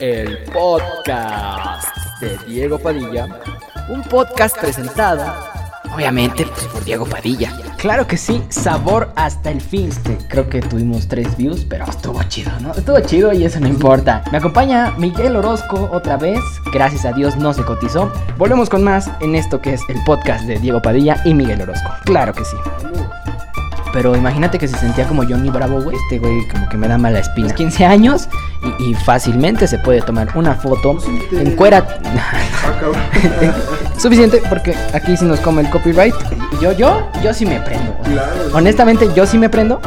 El podcast de Diego Padilla. Un podcast presentado, obviamente, pues, por Diego Padilla. Claro que sí, sabor hasta el fin. Este, creo que tuvimos tres views, pero estuvo chido, ¿no? Estuvo chido y eso no importa. Me acompaña Miguel Orozco otra vez. Gracias a Dios no se cotizó. Volvemos con más en esto que es el podcast de Diego Padilla y Miguel Orozco. Claro que sí. Pero imagínate que se sentía como Johnny Bravo, güey. Este güey como que me da mala espina. 15 años y, y fácilmente se puede tomar una foto en cuera. Suficiente porque aquí sí nos come el copyright. Y yo, yo, yo sí me prendo. güey. Claro. Honestamente, yo sí me prendo.